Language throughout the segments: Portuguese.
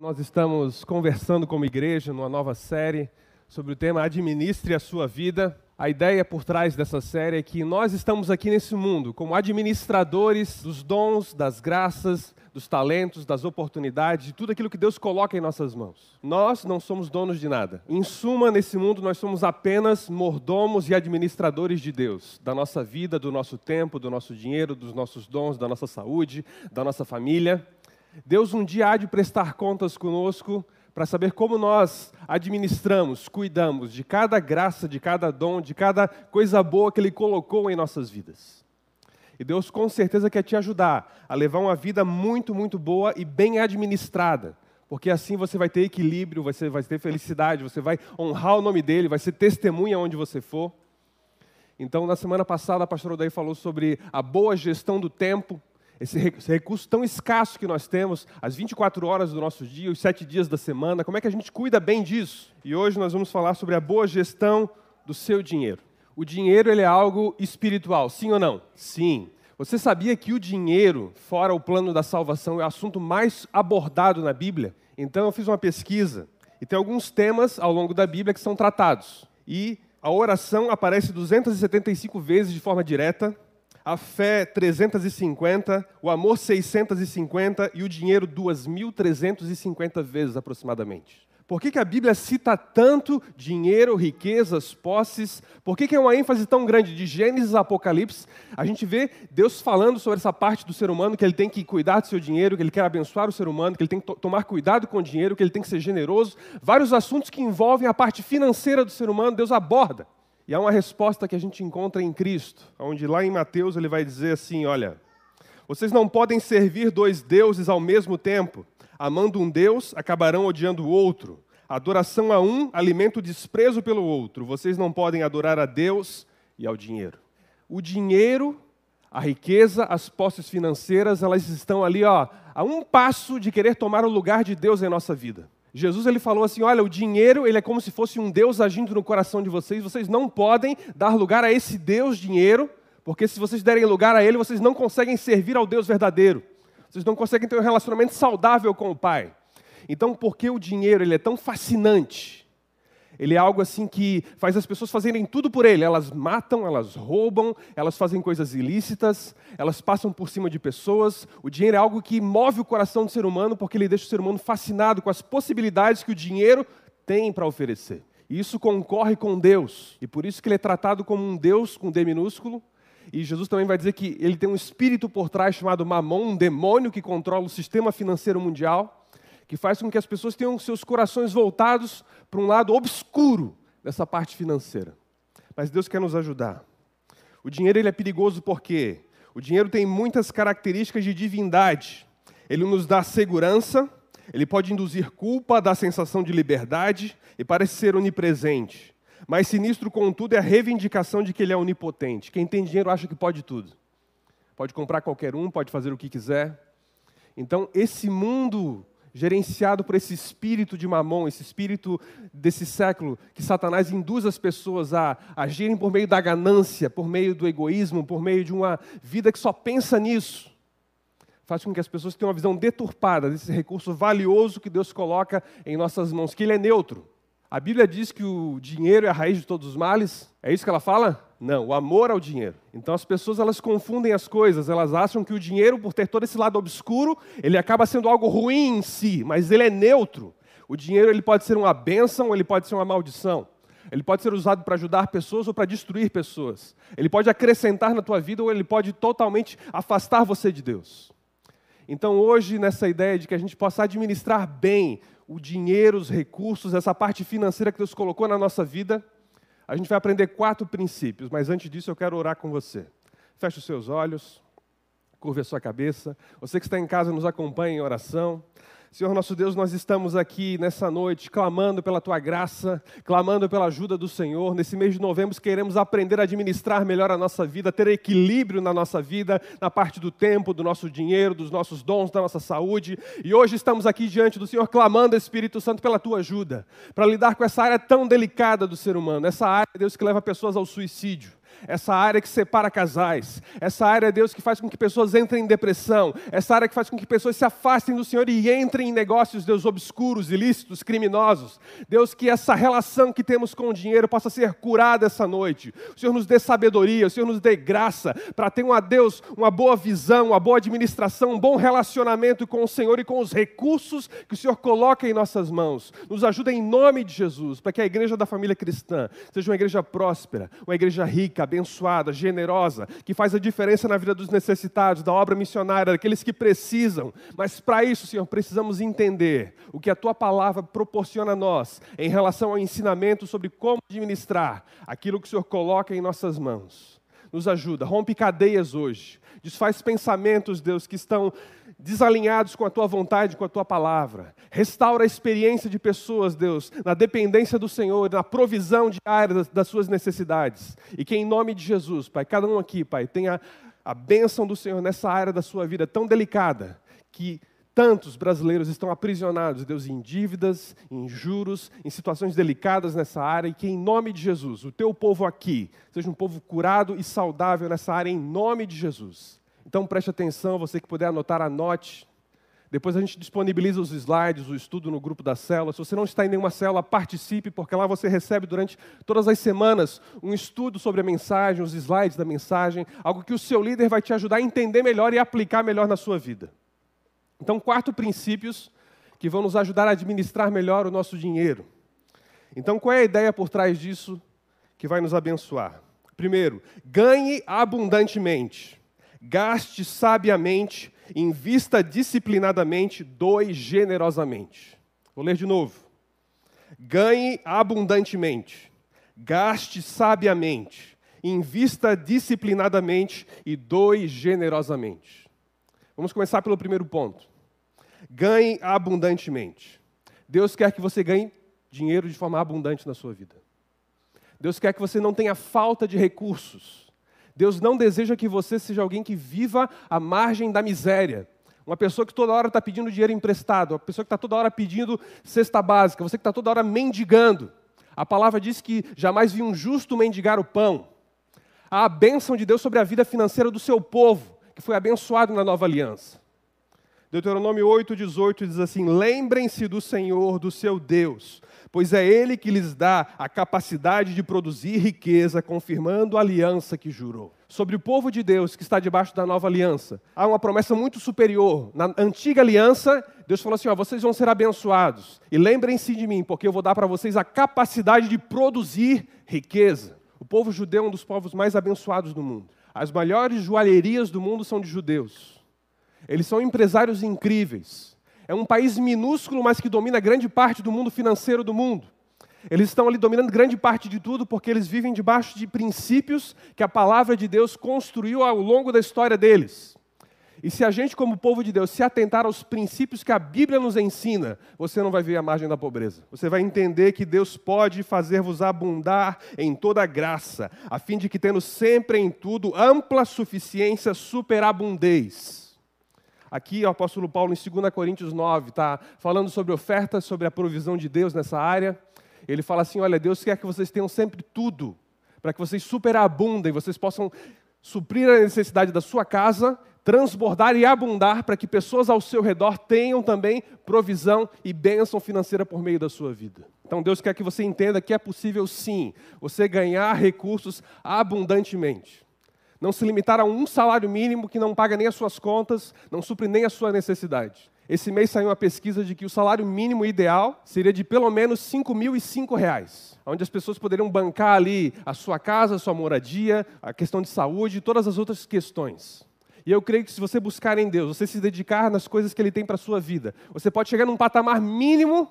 Nós estamos conversando como igreja numa nova série sobre o tema Administre a sua vida. A ideia por trás dessa série é que nós estamos aqui nesse mundo como administradores dos dons, das graças, dos talentos, das oportunidades, de tudo aquilo que Deus coloca em nossas mãos. Nós não somos donos de nada. Em suma, nesse mundo nós somos apenas mordomos e administradores de Deus, da nossa vida, do nosso tempo, do nosso dinheiro, dos nossos dons, da nossa saúde, da nossa família. Deus um dia há de prestar contas conosco para saber como nós administramos, cuidamos de cada graça, de cada dom, de cada coisa boa que Ele colocou em nossas vidas. E Deus com certeza quer te ajudar a levar uma vida muito, muito boa e bem administrada. Porque assim você vai ter equilíbrio, você vai ter felicidade, você vai honrar o nome dele, vai ser testemunha onde você for. Então, na semana passada, a pastora Odaí falou sobre a boa gestão do tempo, esse recurso tão escasso que nós temos, as 24 horas do nosso dia, os sete dias da semana, como é que a gente cuida bem disso? E hoje nós vamos falar sobre a boa gestão do seu dinheiro. O dinheiro ele é algo espiritual, sim ou não? Sim. Você sabia que o dinheiro, fora o plano da salvação, é o assunto mais abordado na Bíblia? Então eu fiz uma pesquisa e tem alguns temas ao longo da Bíblia que são tratados. E a oração aparece 275 vezes de forma direta, a fé 350, o amor 650 e o dinheiro 2.350 vezes aproximadamente. Por que, que a Bíblia cita tanto dinheiro, riquezas, posses? Por que, que é uma ênfase tão grande de Gênesis a Apocalipse? A gente vê Deus falando sobre essa parte do ser humano, que ele tem que cuidar do seu dinheiro, que ele quer abençoar o ser humano, que ele tem que tomar cuidado com o dinheiro, que ele tem que ser generoso. Vários assuntos que envolvem a parte financeira do ser humano, Deus aborda. E há uma resposta que a gente encontra em Cristo, onde lá em Mateus ele vai dizer assim: olha, vocês não podem servir dois deuses ao mesmo tempo. Amando um Deus, acabarão odiando o outro. adoração a um alimenta o desprezo pelo outro. Vocês não podem adorar a Deus e ao dinheiro. O dinheiro, a riqueza, as posses financeiras, elas estão ali ó, a um passo de querer tomar o lugar de Deus em nossa vida. Jesus ele falou assim: olha, o dinheiro ele é como se fosse um Deus agindo no coração de vocês. Vocês não podem dar lugar a esse Deus dinheiro, porque se vocês derem lugar a ele, vocês não conseguem servir ao Deus verdadeiro. Vocês não conseguem ter um relacionamento saudável com o Pai. Então, por que o dinheiro ele é tão fascinante? Ele é algo assim que faz as pessoas fazerem tudo por ele. Elas matam, elas roubam, elas fazem coisas ilícitas, elas passam por cima de pessoas. O dinheiro é algo que move o coração do ser humano porque ele deixa o ser humano fascinado com as possibilidades que o dinheiro tem para oferecer. E isso concorre com Deus. E por isso que ele é tratado como um Deus com D minúsculo. E Jesus também vai dizer que ele tem um espírito por trás chamado Mamon, um demônio que controla o sistema financeiro mundial que faz com que as pessoas tenham seus corações voltados para um lado obscuro dessa parte financeira. Mas Deus quer nos ajudar. O dinheiro ele é perigoso porque o dinheiro tem muitas características de divindade. Ele nos dá segurança, ele pode induzir culpa, dar sensação de liberdade e parece ser onipresente. Mas sinistro, contudo, é a reivindicação de que ele é onipotente. Quem tem dinheiro acha que pode tudo. Pode comprar qualquer um, pode fazer o que quiser. Então, esse mundo gerenciado por esse espírito de mamon, esse espírito desse século, que Satanás induz as pessoas a agirem por meio da ganância, por meio do egoísmo, por meio de uma vida que só pensa nisso. Faz com que as pessoas tenham uma visão deturpada desse recurso valioso que Deus coloca em nossas mãos, que ele é neutro. A Bíblia diz que o dinheiro é a raiz de todos os males. É isso que ela fala? Não, o amor ao dinheiro. Então as pessoas elas confundem as coisas, elas acham que o dinheiro, por ter todo esse lado obscuro, ele acaba sendo algo ruim em si, mas ele é neutro. O dinheiro ele pode ser uma bênção ele pode ser uma maldição. Ele pode ser usado para ajudar pessoas ou para destruir pessoas. Ele pode acrescentar na tua vida ou ele pode totalmente afastar você de Deus. Então, hoje, nessa ideia de que a gente possa administrar bem o dinheiro, os recursos, essa parte financeira que Deus colocou na nossa vida, a gente vai aprender quatro princípios, mas antes disso eu quero orar com você. Feche os seus olhos, curve a sua cabeça. Você que está em casa, nos acompanhe em oração. Senhor nosso Deus, nós estamos aqui nessa noite clamando pela tua graça, clamando pela ajuda do Senhor. Nesse mês de novembro, queremos aprender a administrar melhor a nossa vida, ter equilíbrio na nossa vida, na parte do tempo, do nosso dinheiro, dos nossos dons, da nossa saúde. E hoje estamos aqui diante do Senhor clamando, Espírito Santo, pela tua ajuda, para lidar com essa área tão delicada do ser humano, essa área, Deus, que leva pessoas ao suicídio essa área que separa casais, essa área, Deus, que faz com que pessoas entrem em depressão, essa área que faz com que pessoas se afastem do Senhor e entrem em negócios, Deus, obscuros, ilícitos, criminosos. Deus, que essa relação que temos com o dinheiro possa ser curada essa noite. O Senhor nos dê sabedoria, o Senhor nos dê graça para ter um Deus, uma boa visão, uma boa administração, um bom relacionamento com o Senhor e com os recursos que o Senhor coloca em nossas mãos. Nos ajuda em nome de Jesus, para que a igreja da família cristã seja uma igreja próspera, uma igreja rica, abençoada, generosa, que faz a diferença na vida dos necessitados, da obra missionária, daqueles que precisam. Mas para isso, Senhor, precisamos entender o que a tua palavra proporciona a nós em relação ao ensinamento sobre como administrar aquilo que o Senhor coloca em nossas mãos. Nos ajuda, rompe cadeias hoje, desfaz pensamentos, Deus, que estão desalinhados com a tua vontade, com a tua palavra. Restaura a experiência de pessoas, Deus, na dependência do Senhor, na provisão diária das, das suas necessidades. E que em nome de Jesus, Pai, cada um aqui, Pai, tenha a bênção do Senhor nessa área da sua vida tão delicada que tantos brasileiros estão aprisionados, Deus, em dívidas, em juros, em situações delicadas nessa área, e que em nome de Jesus, o teu povo aqui seja um povo curado e saudável nessa área, em nome de Jesus. Então preste atenção, você que puder anotar, anote. Depois a gente disponibiliza os slides, o estudo no grupo da célula. Se você não está em nenhuma célula, participe, porque lá você recebe durante todas as semanas um estudo sobre a mensagem, os slides da mensagem, algo que o seu líder vai te ajudar a entender melhor e aplicar melhor na sua vida. Então, quatro princípios que vão nos ajudar a administrar melhor o nosso dinheiro. Então, qual é a ideia por trás disso que vai nos abençoar? Primeiro, ganhe abundantemente. Gaste sabiamente, invista disciplinadamente, doe generosamente. Vou ler de novo. Ganhe abundantemente, gaste sabiamente, invista disciplinadamente e doe generosamente. Vamos começar pelo primeiro ponto. Ganhe abundantemente. Deus quer que você ganhe dinheiro de forma abundante na sua vida. Deus quer que você não tenha falta de recursos. Deus não deseja que você seja alguém que viva à margem da miséria. Uma pessoa que toda hora está pedindo dinheiro emprestado, uma pessoa que está toda hora pedindo cesta básica, você que está toda hora mendigando. A palavra diz que jamais vi um justo mendigar o pão. Há a bênção de Deus sobre a vida financeira do seu povo, que foi abençoado na nova aliança. Deuteronômio 8,18 diz assim: Lembrem-se do Senhor, do seu Deus, pois é Ele que lhes dá a capacidade de produzir riqueza, confirmando a aliança que jurou. Sobre o povo de Deus que está debaixo da nova aliança, há uma promessa muito superior. Na antiga aliança, Deus falou assim: ó, vocês vão ser abençoados, e lembrem-se de mim, porque eu vou dar para vocês a capacidade de produzir riqueza. O povo judeu é um dos povos mais abençoados do mundo. As maiores joalherias do mundo são de judeus. Eles são empresários incríveis. É um país minúsculo, mas que domina grande parte do mundo financeiro do mundo. Eles estão ali dominando grande parte de tudo porque eles vivem debaixo de princípios que a palavra de Deus construiu ao longo da história deles. E se a gente, como povo de Deus, se atentar aos princípios que a Bíblia nos ensina, você não vai ver a margem da pobreza. Você vai entender que Deus pode fazer-vos abundar em toda graça, a fim de que, tendo sempre em tudo ampla suficiência, superabundez Aqui o apóstolo Paulo, em 2 Coríntios 9, está falando sobre ofertas, sobre a provisão de Deus nessa área. Ele fala assim: olha, Deus quer que vocês tenham sempre tudo, para que vocês superabundem, vocês possam suprir a necessidade da sua casa, transbordar e abundar, para que pessoas ao seu redor tenham também provisão e bênção financeira por meio da sua vida. Então Deus quer que você entenda que é possível sim você ganhar recursos abundantemente. Não se limitar a um salário mínimo que não paga nem as suas contas, não supre nem a sua necessidade. Esse mês saiu uma pesquisa de que o salário mínimo ideal seria de pelo menos 5.005 reais, onde as pessoas poderiam bancar ali a sua casa, a sua moradia, a questão de saúde e todas as outras questões. E eu creio que se você buscar em Deus, você se dedicar nas coisas que Ele tem para a sua vida, você pode chegar num patamar mínimo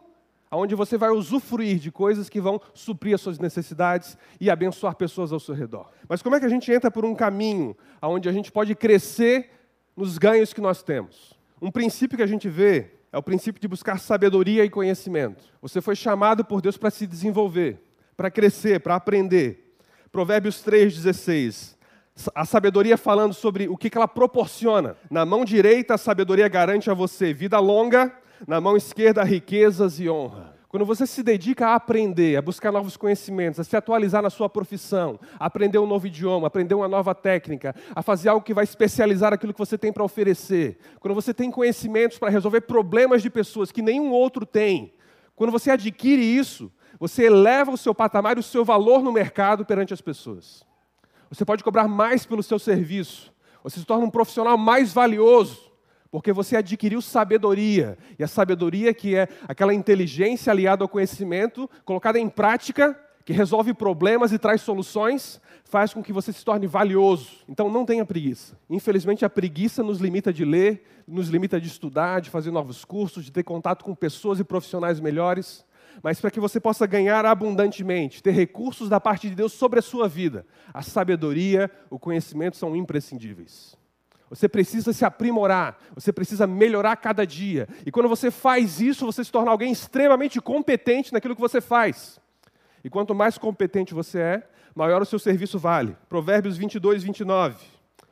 onde você vai usufruir de coisas que vão suprir as suas necessidades e abençoar pessoas ao seu redor. Mas como é que a gente entra por um caminho onde a gente pode crescer nos ganhos que nós temos? Um princípio que a gente vê é o princípio de buscar sabedoria e conhecimento. Você foi chamado por Deus para se desenvolver, para crescer, para aprender. Provérbios 3,16. A sabedoria falando sobre o que ela proporciona. Na mão direita, a sabedoria garante a você vida longa na mão esquerda riquezas e honra. quando você se dedica a aprender, a buscar novos conhecimentos, a se atualizar na sua profissão, a aprender um novo idioma, a aprender uma nova técnica, a fazer algo que vai especializar aquilo que você tem para oferecer, quando você tem conhecimentos para resolver problemas de pessoas que nenhum outro tem, quando você adquire isso, você eleva o seu patamar e o seu valor no mercado perante as pessoas. Você pode cobrar mais pelo seu serviço, você se torna um profissional mais valioso porque você adquiriu sabedoria, e a sabedoria que é aquela inteligência aliada ao conhecimento, colocada em prática, que resolve problemas e traz soluções, faz com que você se torne valioso. Então não tenha preguiça. Infelizmente a preguiça nos limita de ler, nos limita de estudar, de fazer novos cursos, de ter contato com pessoas e profissionais melhores. Mas para que você possa ganhar abundantemente, ter recursos da parte de Deus sobre a sua vida, a sabedoria, o conhecimento são imprescindíveis. Você precisa se aprimorar, você precisa melhorar cada dia. E quando você faz isso, você se torna alguém extremamente competente naquilo que você faz. E quanto mais competente você é, maior o seu serviço vale. Provérbios 22, 29.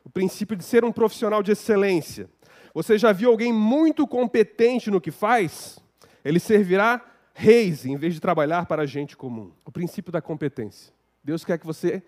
O princípio de ser um profissional de excelência. Você já viu alguém muito competente no que faz? Ele servirá reis em vez de trabalhar para gente comum. O princípio da competência. Deus quer que você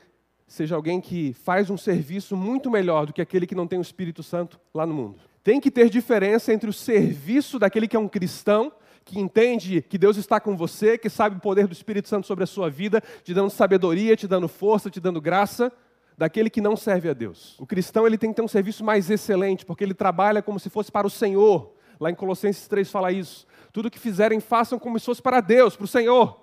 seja alguém que faz um serviço muito melhor do que aquele que não tem o Espírito Santo lá no mundo. Tem que ter diferença entre o serviço daquele que é um cristão, que entende que Deus está com você, que sabe o poder do Espírito Santo sobre a sua vida, te dando sabedoria, te dando força, te dando graça, daquele que não serve a Deus. O cristão ele tem que ter um serviço mais excelente, porque ele trabalha como se fosse para o Senhor. Lá em Colossenses 3 fala isso. Tudo que fizerem, façam como se fosse para Deus, para o Senhor.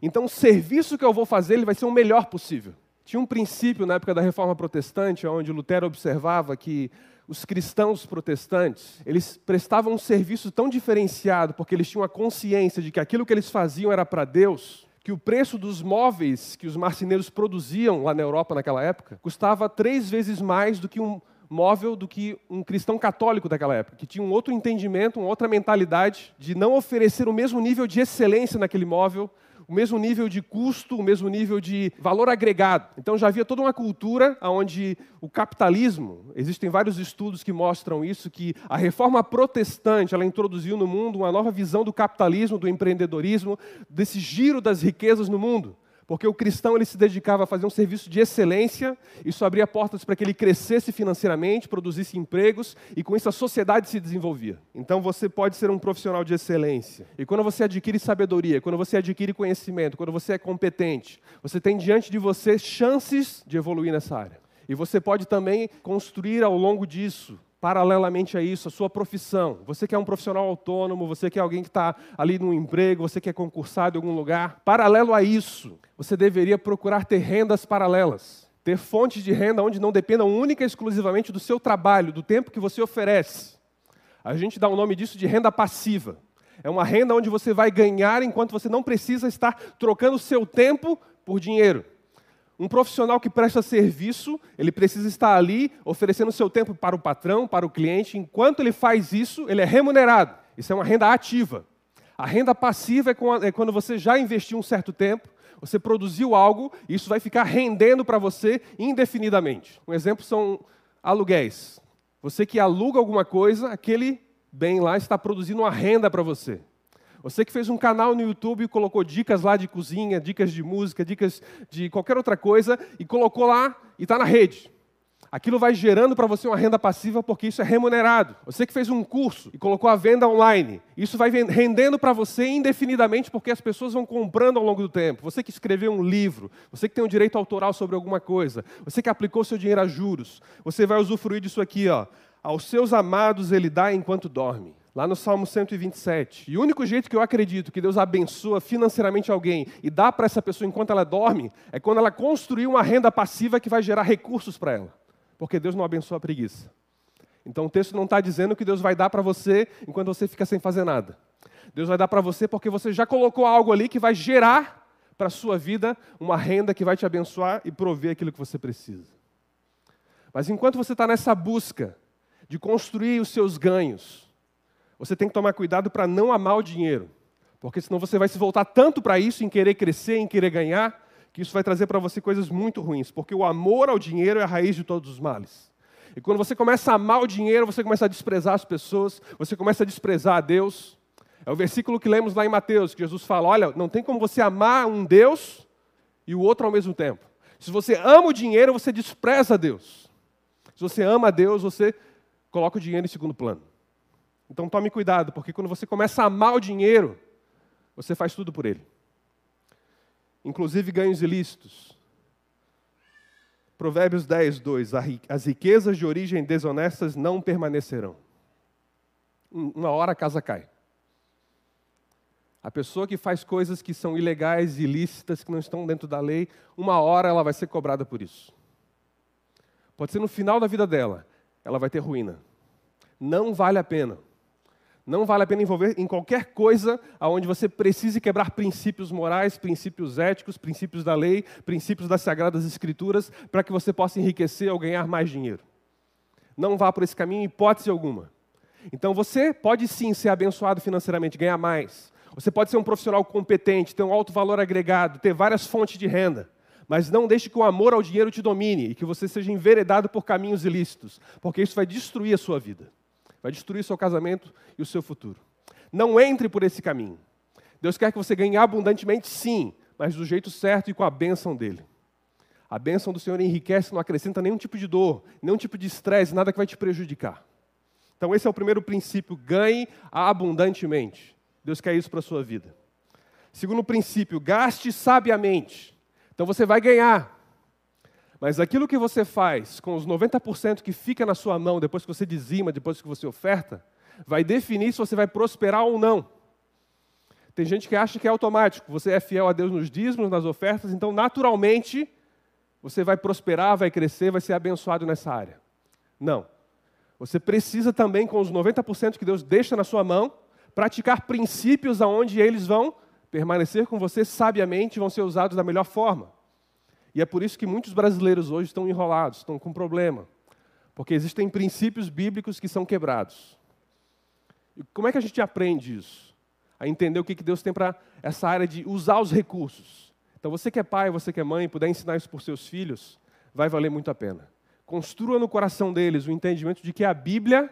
Então, o serviço que eu vou fazer, ele vai ser o melhor possível. Tinha um princípio na época da Reforma Protestante, onde Lutero observava que os cristãos protestantes, eles prestavam um serviço tão diferenciado, porque eles tinham a consciência de que aquilo que eles faziam era para Deus, que o preço dos móveis que os marceneiros produziam lá na Europa naquela época custava três vezes mais do que um móvel do que um cristão católico daquela época, que tinha um outro entendimento, uma outra mentalidade de não oferecer o mesmo nível de excelência naquele móvel, o mesmo nível de custo, o mesmo nível de valor agregado. Então já havia toda uma cultura onde o capitalismo, existem vários estudos que mostram isso, que a reforma protestante ela introduziu no mundo uma nova visão do capitalismo, do empreendedorismo, desse giro das riquezas no mundo. Porque o cristão ele se dedicava a fazer um serviço de excelência, isso abria portas para que ele crescesse financeiramente, produzisse empregos e com isso a sociedade se desenvolvia. Então você pode ser um profissional de excelência. E quando você adquire sabedoria, quando você adquire conhecimento, quando você é competente, você tem diante de você chances de evoluir nessa área. E você pode também construir ao longo disso paralelamente a isso, a sua profissão. Você que é um profissional autônomo, você que é alguém que está ali no emprego, você que é concursado em algum lugar. Paralelo a isso, você deveria procurar ter rendas paralelas. Ter fontes de renda onde não dependam única e exclusivamente do seu trabalho, do tempo que você oferece. A gente dá o nome disso de renda passiva. É uma renda onde você vai ganhar enquanto você não precisa estar trocando seu tempo por dinheiro. Um profissional que presta serviço, ele precisa estar ali oferecendo seu tempo para o patrão, para o cliente. Enquanto ele faz isso, ele é remunerado. Isso é uma renda ativa. A renda passiva é, é quando você já investiu um certo tempo, você produziu algo e isso vai ficar rendendo para você indefinidamente. Um exemplo são aluguéis. Você que aluga alguma coisa, aquele bem lá está produzindo uma renda para você. Você que fez um canal no YouTube e colocou dicas lá de cozinha, dicas de música, dicas de qualquer outra coisa, e colocou lá e está na rede. Aquilo vai gerando para você uma renda passiva porque isso é remunerado. Você que fez um curso e colocou a venda online, isso vai rendendo para você indefinidamente porque as pessoas vão comprando ao longo do tempo. Você que escreveu um livro, você que tem um direito autoral sobre alguma coisa, você que aplicou seu dinheiro a juros, você vai usufruir disso aqui, ó. Aos seus amados ele dá enquanto dorme lá no Salmo 127. E o único jeito que eu acredito que Deus abençoa financeiramente alguém e dá para essa pessoa enquanto ela dorme é quando ela construir uma renda passiva que vai gerar recursos para ela. Porque Deus não abençoa a preguiça. Então o texto não está dizendo que Deus vai dar para você enquanto você fica sem fazer nada. Deus vai dar para você porque você já colocou algo ali que vai gerar para a sua vida uma renda que vai te abençoar e prover aquilo que você precisa. Mas enquanto você está nessa busca de construir os seus ganhos, você tem que tomar cuidado para não amar o dinheiro, porque senão você vai se voltar tanto para isso, em querer crescer, em querer ganhar, que isso vai trazer para você coisas muito ruins, porque o amor ao dinheiro é a raiz de todos os males. E quando você começa a amar o dinheiro, você começa a desprezar as pessoas, você começa a desprezar a Deus. É o versículo que lemos lá em Mateus, que Jesus fala: olha, não tem como você amar um Deus e o outro ao mesmo tempo. Se você ama o dinheiro, você despreza Deus. Se você ama a Deus, você coloca o dinheiro em segundo plano. Então tome cuidado, porque quando você começa a amar o dinheiro, você faz tudo por ele. Inclusive ganhos ilícitos. Provérbios 10, 2. As riquezas de origem desonestas não permanecerão. Uma hora a casa cai. A pessoa que faz coisas que são ilegais, ilícitas, que não estão dentro da lei, uma hora ela vai ser cobrada por isso. Pode ser no final da vida dela, ela vai ter ruína. Não vale a pena. Não vale a pena envolver em qualquer coisa onde você precise quebrar princípios morais, princípios éticos, princípios da lei, princípios das sagradas escrituras, para que você possa enriquecer ou ganhar mais dinheiro. Não vá por esse caminho, hipótese alguma. Então você pode sim ser abençoado financeiramente, ganhar mais. Você pode ser um profissional competente, ter um alto valor agregado, ter várias fontes de renda. Mas não deixe que o amor ao dinheiro te domine e que você seja enveredado por caminhos ilícitos, porque isso vai destruir a sua vida vai destruir seu casamento e o seu futuro. Não entre por esse caminho. Deus quer que você ganhe abundantemente, sim, mas do jeito certo e com a bênção dele. A bênção do Senhor enriquece, não acrescenta nenhum tipo de dor, nenhum tipo de estresse, nada que vai te prejudicar. Então, esse é o primeiro princípio: ganhe abundantemente. Deus quer isso para a sua vida. Segundo princípio, gaste sabiamente. Então, você vai ganhar, mas aquilo que você faz com os 90% que fica na sua mão depois que você dizima, depois que você oferta, vai definir se você vai prosperar ou não. Tem gente que acha que é automático, você é fiel a Deus nos dízimos, nas ofertas, então naturalmente você vai prosperar, vai crescer, vai ser abençoado nessa área. Não. Você precisa também, com os 90% que Deus deixa na sua mão, praticar princípios aonde eles vão permanecer com você sabiamente, vão ser usados da melhor forma. E é por isso que muitos brasileiros hoje estão enrolados, estão com problema. Porque existem princípios bíblicos que são quebrados. E como é que a gente aprende isso? A entender o que Deus tem para essa área de usar os recursos. Então, você que é pai, você que é mãe, puder ensinar isso para os seus filhos, vai valer muito a pena. Construa no coração deles o entendimento de que a Bíblia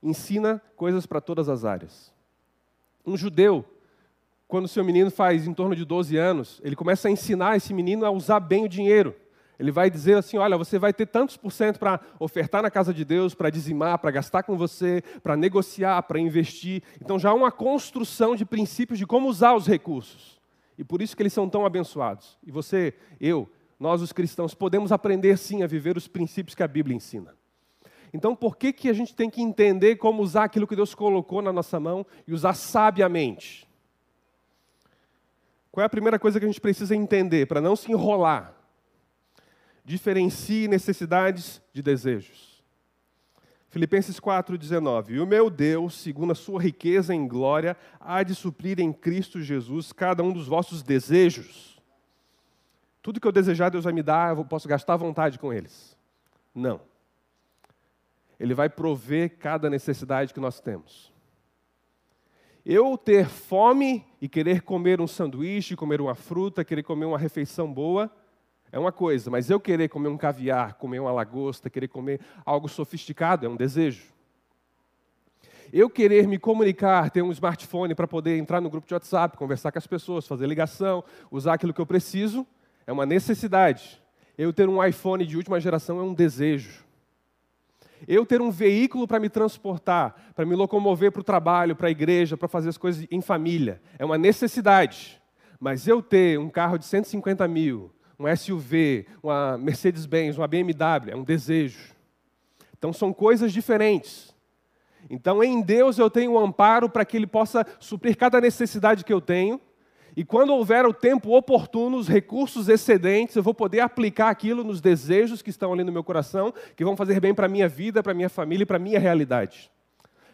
ensina coisas para todas as áreas. Um judeu quando o seu menino faz em torno de 12 anos, ele começa a ensinar esse menino a usar bem o dinheiro. Ele vai dizer assim: olha, você vai ter tantos por cento para ofertar na casa de Deus, para dizimar, para gastar com você, para negociar, para investir. Então já há uma construção de princípios de como usar os recursos. E por isso que eles são tão abençoados. E você, eu, nós os cristãos, podemos aprender sim a viver os princípios que a Bíblia ensina. Então por que, que a gente tem que entender como usar aquilo que Deus colocou na nossa mão e usar sabiamente? Qual é a primeira coisa que a gente precisa entender para não se enrolar? Diferencie necessidades de desejos. Filipenses 4,19: E o meu Deus, segundo a sua riqueza em glória, há de suprir em Cristo Jesus cada um dos vossos desejos. Tudo que eu desejar, Deus vai me dar, eu posso gastar vontade com eles. Não. Ele vai prover cada necessidade que nós temos. Eu ter fome e querer comer um sanduíche, comer uma fruta, querer comer uma refeição boa, é uma coisa, mas eu querer comer um caviar, comer uma lagosta, querer comer algo sofisticado, é um desejo. Eu querer me comunicar, ter um smartphone para poder entrar no grupo de WhatsApp, conversar com as pessoas, fazer ligação, usar aquilo que eu preciso, é uma necessidade. Eu ter um iPhone de última geração é um desejo. Eu ter um veículo para me transportar, para me locomover para o trabalho, para a igreja, para fazer as coisas em família, é uma necessidade. Mas eu ter um carro de 150 mil, um SUV, uma Mercedes-Benz, uma BMW, é um desejo. Então são coisas diferentes. Então em Deus eu tenho um amparo para que Ele possa suprir cada necessidade que eu tenho e quando houver o tempo oportuno, os recursos excedentes, eu vou poder aplicar aquilo nos desejos que estão ali no meu coração, que vão fazer bem para a minha vida, para a minha família e para a minha realidade.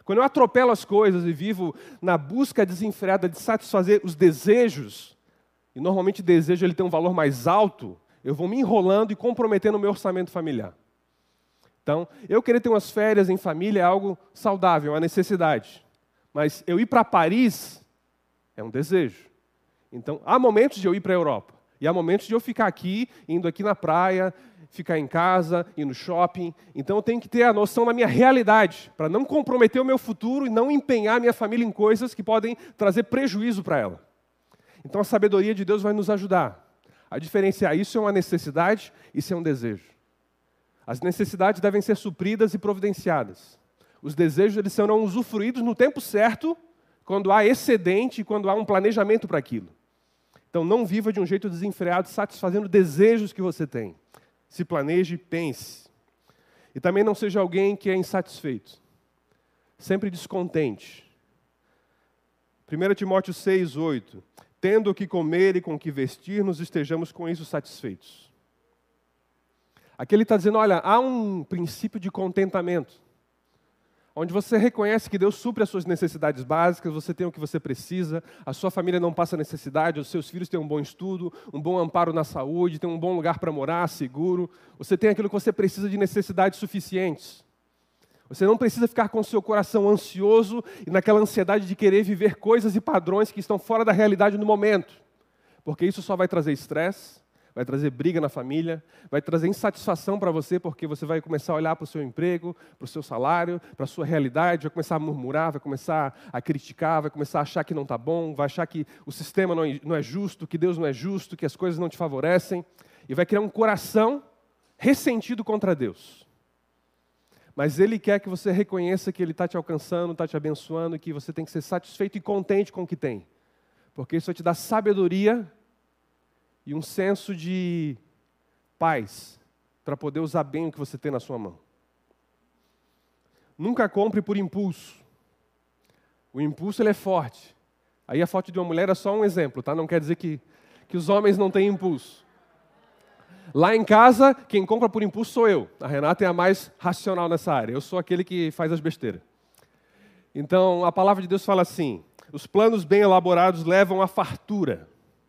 Quando eu atropelo as coisas e vivo na busca desenfreada de satisfazer os desejos, e normalmente desejo ele tem um valor mais alto, eu vou me enrolando e comprometendo o meu orçamento familiar. Então, eu querer ter umas férias em família é algo saudável, é uma necessidade. Mas eu ir para Paris é um desejo. Então, há momentos de eu ir para a Europa. E há momentos de eu ficar aqui, indo aqui na praia, ficar em casa, ir no shopping. Então eu tenho que ter a noção da minha realidade, para não comprometer o meu futuro e não empenhar minha família em coisas que podem trazer prejuízo para ela. Então a sabedoria de Deus vai nos ajudar a diferenciar isso é uma necessidade, isso é um desejo. As necessidades devem ser supridas e providenciadas. Os desejos eles serão usufruídos no tempo certo, quando há excedente e quando há um planejamento para aquilo. Então não viva de um jeito desenfreado, satisfazendo desejos que você tem. Se planeje pense. E também não seja alguém que é insatisfeito, sempre descontente. 1 Timóteo 6, 8. Tendo o que comer e com o que vestir, nos estejamos com isso satisfeitos. Aqui ele está dizendo: olha, há um princípio de contentamento onde você reconhece que Deus supre as suas necessidades básicas, você tem o que você precisa, a sua família não passa necessidade, os seus filhos têm um bom estudo, um bom amparo na saúde, tem um bom lugar para morar, seguro, você tem aquilo que você precisa de necessidades suficientes. Você não precisa ficar com o seu coração ansioso e naquela ansiedade de querer viver coisas e padrões que estão fora da realidade no momento, porque isso só vai trazer estresse, vai trazer briga na família, vai trazer insatisfação para você, porque você vai começar a olhar para o seu emprego, para o seu salário, para a sua realidade, vai começar a murmurar, vai começar a criticar, vai começar a achar que não está bom, vai achar que o sistema não é, não é justo, que Deus não é justo, que as coisas não te favorecem, e vai criar um coração ressentido contra Deus. Mas Ele quer que você reconheça que Ele está te alcançando, está te abençoando, que você tem que ser satisfeito e contente com o que tem. Porque isso vai te dar sabedoria e um senso de paz para poder usar bem o que você tem na sua mão. Nunca compre por impulso. O impulso ele é forte. Aí a foto de uma mulher é só um exemplo, tá? Não quer dizer que, que os homens não têm impulso. Lá em casa, quem compra por impulso sou eu. A Renata é a mais racional nessa área. Eu sou aquele que faz as besteiras. Então, a palavra de Deus fala assim: os planos bem elaborados levam à fartura,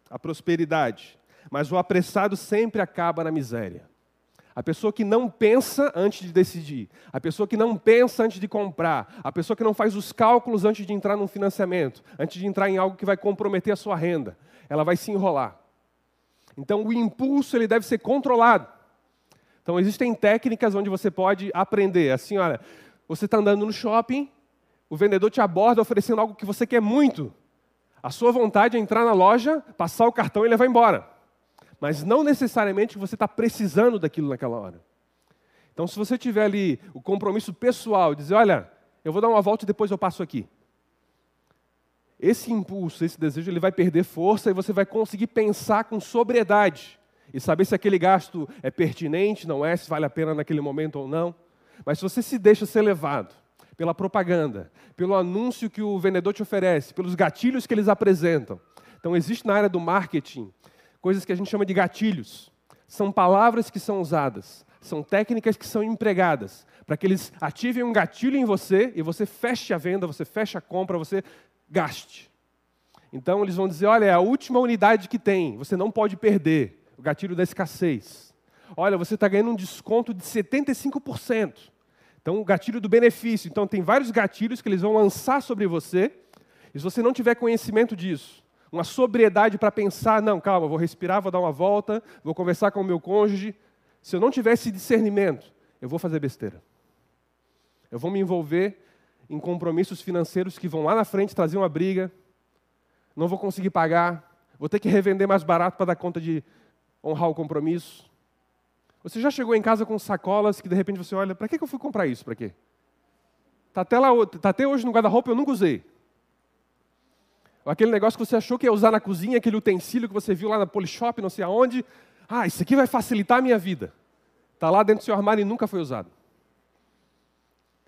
à prosperidade mas o apressado sempre acaba na miséria. A pessoa que não pensa antes de decidir, a pessoa que não pensa antes de comprar, a pessoa que não faz os cálculos antes de entrar num financiamento, antes de entrar em algo que vai comprometer a sua renda, ela vai se enrolar. Então o impulso ele deve ser controlado. Então existem técnicas onde você pode aprender. Assim, olha, você está andando no shopping, o vendedor te aborda oferecendo algo que você quer muito. A sua vontade é entrar na loja, passar o cartão e levar embora mas não necessariamente você está precisando daquilo naquela hora. Então, se você tiver ali o compromisso pessoal, dizer, olha, eu vou dar uma volta e depois eu passo aqui. Esse impulso, esse desejo, ele vai perder força e você vai conseguir pensar com sobriedade e saber se aquele gasto é pertinente, não é, se vale a pena naquele momento ou não. Mas se você se deixa ser levado pela propaganda, pelo anúncio que o vendedor te oferece, pelos gatilhos que eles apresentam. Então, existe na área do marketing coisas que a gente chama de gatilhos. São palavras que são usadas, são técnicas que são empregadas para que eles ativem um gatilho em você e você feche a venda, você feche a compra, você gaste. Então eles vão dizer: olha, é a última unidade que tem, você não pode perder. O gatilho da escassez. Olha, você está ganhando um desconto de 75%. Então, o gatilho do benefício. Então, tem vários gatilhos que eles vão lançar sobre você. E se você não tiver conhecimento disso, uma sobriedade para pensar, não, calma, vou respirar, vou dar uma volta, vou conversar com o meu cônjuge. Se eu não tivesse discernimento, eu vou fazer besteira. Eu vou me envolver em compromissos financeiros que vão lá na frente trazer uma briga, não vou conseguir pagar, vou ter que revender mais barato para dar conta de honrar o compromisso. Você já chegou em casa com sacolas que de repente você olha, para que eu fui comprar isso? Para quê? Está até, tá até hoje no guarda-roupa, eu nunca usei. Aquele negócio que você achou que ia usar na cozinha, aquele utensílio que você viu lá na Polishop, não sei aonde. Ah, isso aqui vai facilitar a minha vida. Está lá dentro do seu armário e nunca foi usado.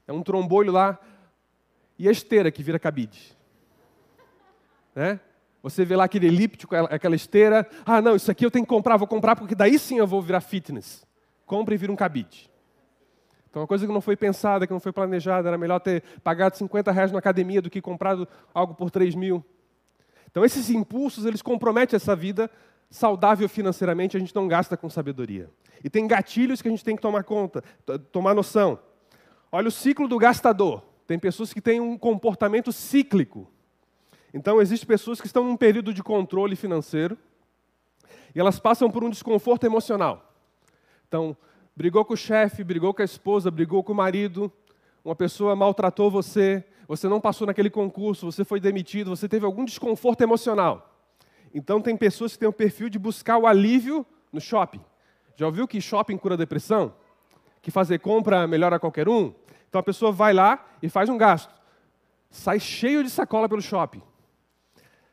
É um trombolho lá. E a esteira que vira cabide. Né? Você vê lá aquele elíptico, aquela esteira. Ah, não, isso aqui eu tenho que comprar, vou comprar porque daí sim eu vou virar fitness. Compre e vira um cabide. Então, uma coisa que não foi pensada, que não foi planejada, era melhor ter pagado 50 reais na academia do que comprado algo por 3 mil. Então, esses impulsos, eles comprometem essa vida saudável financeiramente, a gente não gasta com sabedoria. E tem gatilhos que a gente tem que tomar conta, tomar noção. Olha o ciclo do gastador. Tem pessoas que têm um comportamento cíclico. Então, existem pessoas que estão num período de controle financeiro, e elas passam por um desconforto emocional. Então, brigou com o chefe, brigou com a esposa, brigou com o marido, uma pessoa maltratou você, você não passou naquele concurso, você foi demitido, você teve algum desconforto emocional. Então, tem pessoas que têm o perfil de buscar o alívio no shopping. Já ouviu que shopping cura depressão? Que fazer compra melhora qualquer um? Então a pessoa vai lá e faz um gasto. Sai cheio de sacola pelo shopping.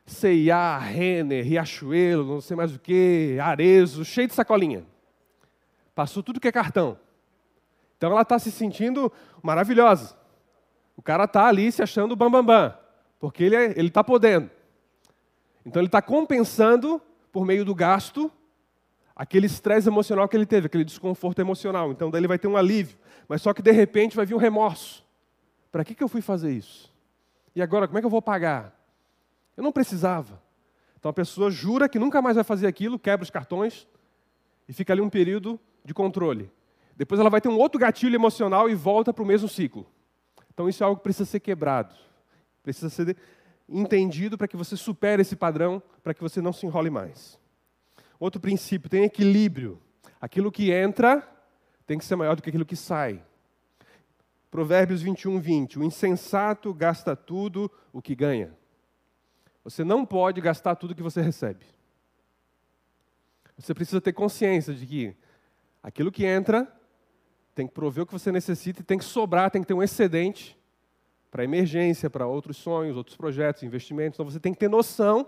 C&A, Renner, Riachuelo, não sei mais o que, Arezo, cheio de sacolinha. Passou tudo que é cartão. Então ela está se sentindo maravilhosa. O cara está ali se achando bambambam, bam, bam, porque ele é, está podendo. Então ele está compensando, por meio do gasto, aquele estresse emocional que ele teve, aquele desconforto emocional. Então daí ele vai ter um alívio. Mas só que de repente vai vir um remorso. Para que, que eu fui fazer isso? E agora, como é que eu vou pagar? Eu não precisava. Então a pessoa jura que nunca mais vai fazer aquilo, quebra os cartões e fica ali um período de controle. Depois ela vai ter um outro gatilho emocional e volta para o mesmo ciclo. Então isso é algo que precisa ser quebrado. Precisa ser entendido para que você supere esse padrão, para que você não se enrole mais. Outro princípio, tem equilíbrio. Aquilo que entra tem que ser maior do que aquilo que sai. Provérbios 21, 20. O insensato gasta tudo o que ganha. Você não pode gastar tudo que você recebe. Você precisa ter consciência de que aquilo que entra tem que prover o que você necessita e tem que sobrar, tem que ter um excedente para emergência, para outros sonhos, outros projetos, investimentos. Então você tem que ter noção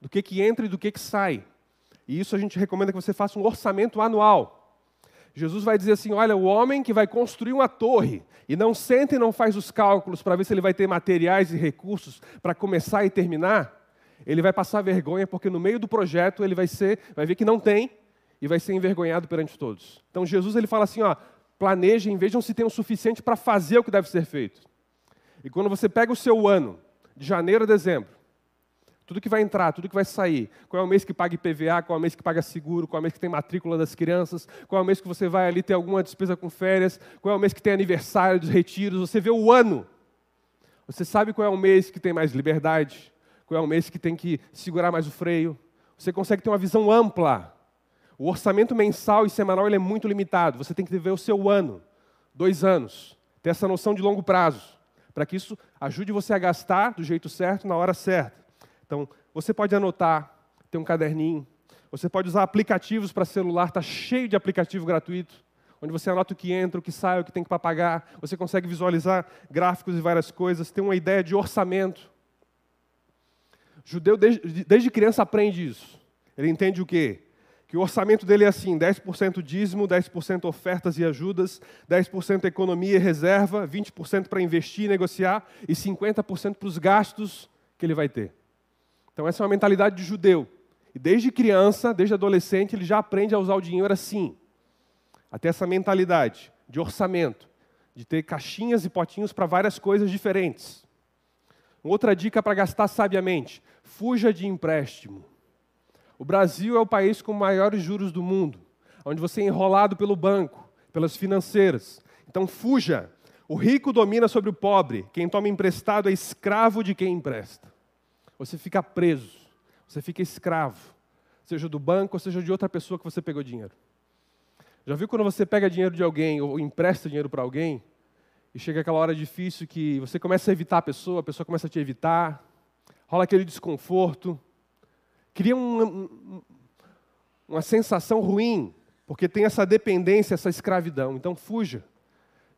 do que, que entra e do que, que sai. E isso a gente recomenda que você faça um orçamento anual. Jesus vai dizer assim: olha, o homem que vai construir uma torre e não senta e não faz os cálculos para ver se ele vai ter materiais e recursos para começar e terminar, ele vai passar vergonha porque no meio do projeto ele vai ser, vai ver que não tem e vai ser envergonhado perante todos. Então Jesus ele fala assim, ó, planejem, vejam se tem o suficiente para fazer o que deve ser feito. E quando você pega o seu ano, de janeiro a dezembro, tudo que vai entrar, tudo que vai sair. Qual é o mês que paga IPVA, qual é o mês que paga seguro, qual é o mês que tem matrícula das crianças, qual é o mês que você vai ali ter alguma despesa com férias, qual é o mês que tem aniversário dos retiros. Você vê o ano. Você sabe qual é o mês que tem mais liberdade, qual é o mês que tem que segurar mais o freio. Você consegue ter uma visão ampla. O orçamento mensal e semanal ele é muito limitado. Você tem que ver o seu ano, dois anos, ter essa noção de longo prazo, para que isso ajude você a gastar do jeito certo, na hora certa. Então, você pode anotar, ter um caderninho. Você pode usar aplicativos para celular, está cheio de aplicativo gratuito, onde você anota o que entra, o que sai, o que tem que pagar. Você consegue visualizar gráficos e várias coisas, ter uma ideia de orçamento. Judeu, desde, desde criança, aprende isso. Ele entende o quê? Que o orçamento dele é assim: 10% dízimo, 10% ofertas e ajudas, 10% economia e reserva, 20% para investir e negociar e 50% para os gastos que ele vai ter. Então, essa é uma mentalidade de judeu. E desde criança, desde adolescente, ele já aprende a usar o dinheiro assim. Até essa mentalidade de orçamento, de ter caixinhas e potinhos para várias coisas diferentes. Outra dica para gastar sabiamente: fuja de empréstimo. O Brasil é o país com maiores juros do mundo, onde você é enrolado pelo banco, pelas financeiras. Então, fuja. O rico domina sobre o pobre, quem toma emprestado é escravo de quem empresta você fica preso, você fica escravo, seja do banco seja de outra pessoa que você pegou dinheiro. Já viu quando você pega dinheiro de alguém ou empresta dinheiro para alguém e chega aquela hora difícil que você começa a evitar a pessoa, a pessoa começa a te evitar, rola aquele desconforto, cria uma, uma sensação ruim, porque tem essa dependência, essa escravidão. Então fuja,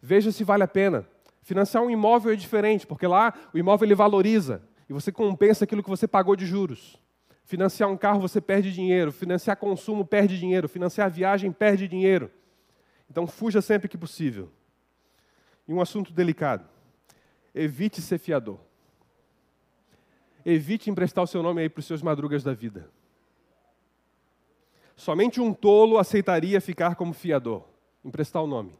veja se vale a pena. Financiar um imóvel é diferente, porque lá o imóvel ele valoriza e você compensa aquilo que você pagou de juros. Financiar um carro você perde dinheiro, financiar consumo perde dinheiro, financiar viagem perde dinheiro. Então fuja sempre que possível. E um assunto delicado: evite ser fiador. Evite emprestar o seu nome aí para os seus madrugas da vida. Somente um tolo aceitaria ficar como fiador, emprestar o nome.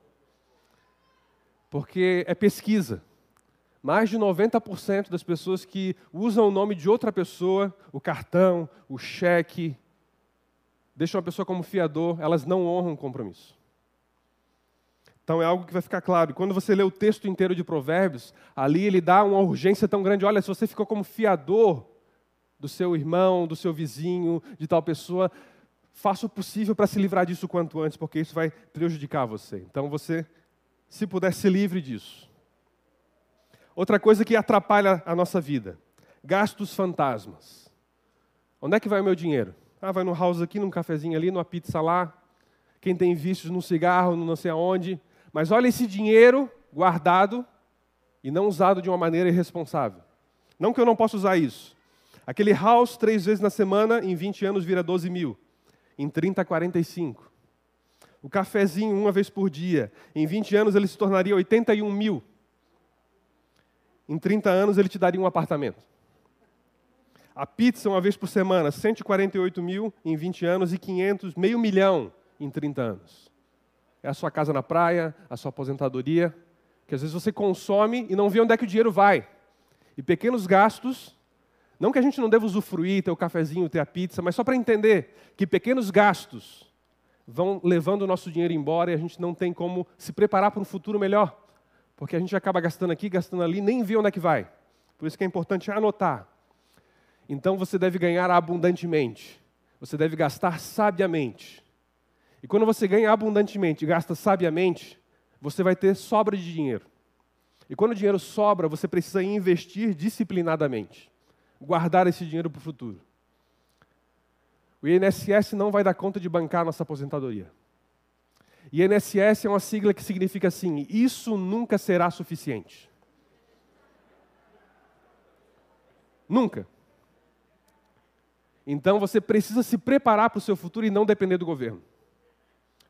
Porque é pesquisa. Mais de 90% das pessoas que usam o nome de outra pessoa, o cartão, o cheque, deixam a pessoa como fiador, elas não honram o compromisso. Então é algo que vai ficar claro. E quando você lê o texto inteiro de Provérbios, ali ele dá uma urgência tão grande. Olha, se você ficou como fiador do seu irmão, do seu vizinho, de tal pessoa, faça o possível para se livrar disso quanto antes, porque isso vai prejudicar você. Então você, se puder, se livre disso. Outra coisa que atrapalha a nossa vida: gastos fantasmas. Onde é que vai o meu dinheiro? Ah, vai no house aqui, num cafezinho ali, numa pizza lá. Quem tem vícios no cigarro, não sei aonde. Mas olha esse dinheiro guardado e não usado de uma maneira irresponsável. Não que eu não possa usar isso. Aquele house três vezes na semana, em 20 anos vira 12 mil em 30 a 45. O cafezinho uma vez por dia, em 20 anos ele se tornaria 81 mil. Em 30 anos ele te daria um apartamento. A pizza uma vez por semana, 148 mil em 20 anos e 500, meio milhão em 30 anos. É a sua casa na praia, a sua aposentadoria, que às vezes você consome e não vê onde é que o dinheiro vai. E pequenos gastos não que a gente não deva usufruir, ter o cafezinho, ter a pizza, mas só para entender que pequenos gastos vão levando o nosso dinheiro embora e a gente não tem como se preparar para um futuro melhor. Porque a gente acaba gastando aqui, gastando ali, nem vê onde é que vai. Por isso que é importante anotar. Então você deve ganhar abundantemente. Você deve gastar sabiamente. E quando você ganha abundantemente e gasta sabiamente, você vai ter sobra de dinheiro. E quando o dinheiro sobra, você precisa investir disciplinadamente guardar esse dinheiro para o futuro. O INSS não vai dar conta de bancar a nossa aposentadoria. INSS é uma sigla que significa assim: isso nunca será suficiente. Nunca. Então você precisa se preparar para o seu futuro e não depender do governo.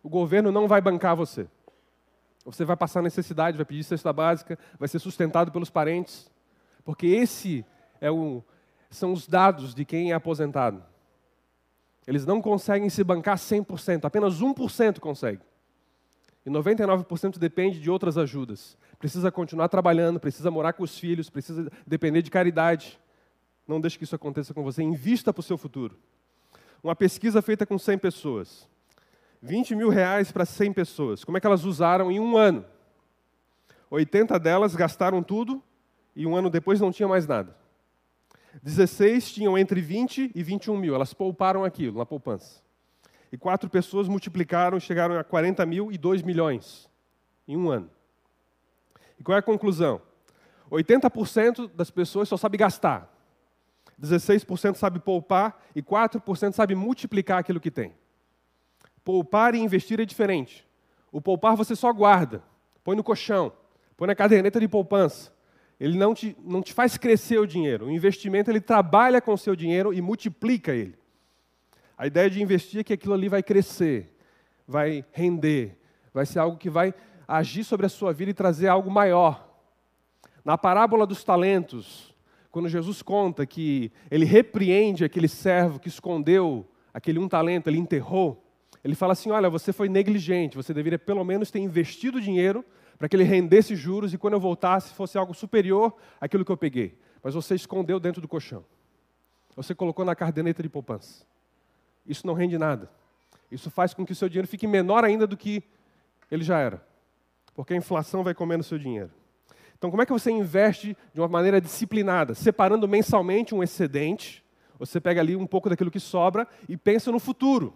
O governo não vai bancar você. Você vai passar necessidade, vai pedir cesta básica, vai ser sustentado pelos parentes, porque esse é o, são os dados de quem é aposentado. Eles não conseguem se bancar 100%, apenas 1% consegue. E 99% depende de outras ajudas. Precisa continuar trabalhando, precisa morar com os filhos, precisa depender de caridade. Não deixe que isso aconteça com você. Invista para o seu futuro. Uma pesquisa feita com 100 pessoas. 20 mil reais para 100 pessoas. Como é que elas usaram em um ano? 80 delas gastaram tudo e um ano depois não tinha mais nada. 16 tinham entre 20 e 21 mil, elas pouparam aquilo na poupança. E quatro pessoas multiplicaram, chegaram a 40 mil e 2 milhões em um ano. E qual é a conclusão? 80% das pessoas só sabe gastar, 16% sabe poupar e 4% sabe multiplicar aquilo que tem. Poupar e investir é diferente. O poupar você só guarda, põe no colchão, põe na caderneta de poupança. Ele não te, não te faz crescer o dinheiro. O investimento, ele trabalha com o seu dinheiro e multiplica ele. A ideia de investir é que aquilo ali vai crescer, vai render, vai ser algo que vai agir sobre a sua vida e trazer algo maior. Na parábola dos talentos, quando Jesus conta que ele repreende aquele servo que escondeu aquele um talento, ele enterrou, ele fala assim: Olha, você foi negligente, você deveria pelo menos ter investido dinheiro para que ele rendesse juros e quando eu voltasse fosse algo superior àquilo que eu peguei. Mas você escondeu dentro do colchão. Você colocou na caderneta de poupança. Isso não rende nada. Isso faz com que o seu dinheiro fique menor ainda do que ele já era. Porque a inflação vai comendo o seu dinheiro. Então, como é que você investe de uma maneira disciplinada? Separando mensalmente um excedente. Você pega ali um pouco daquilo que sobra e pensa no futuro.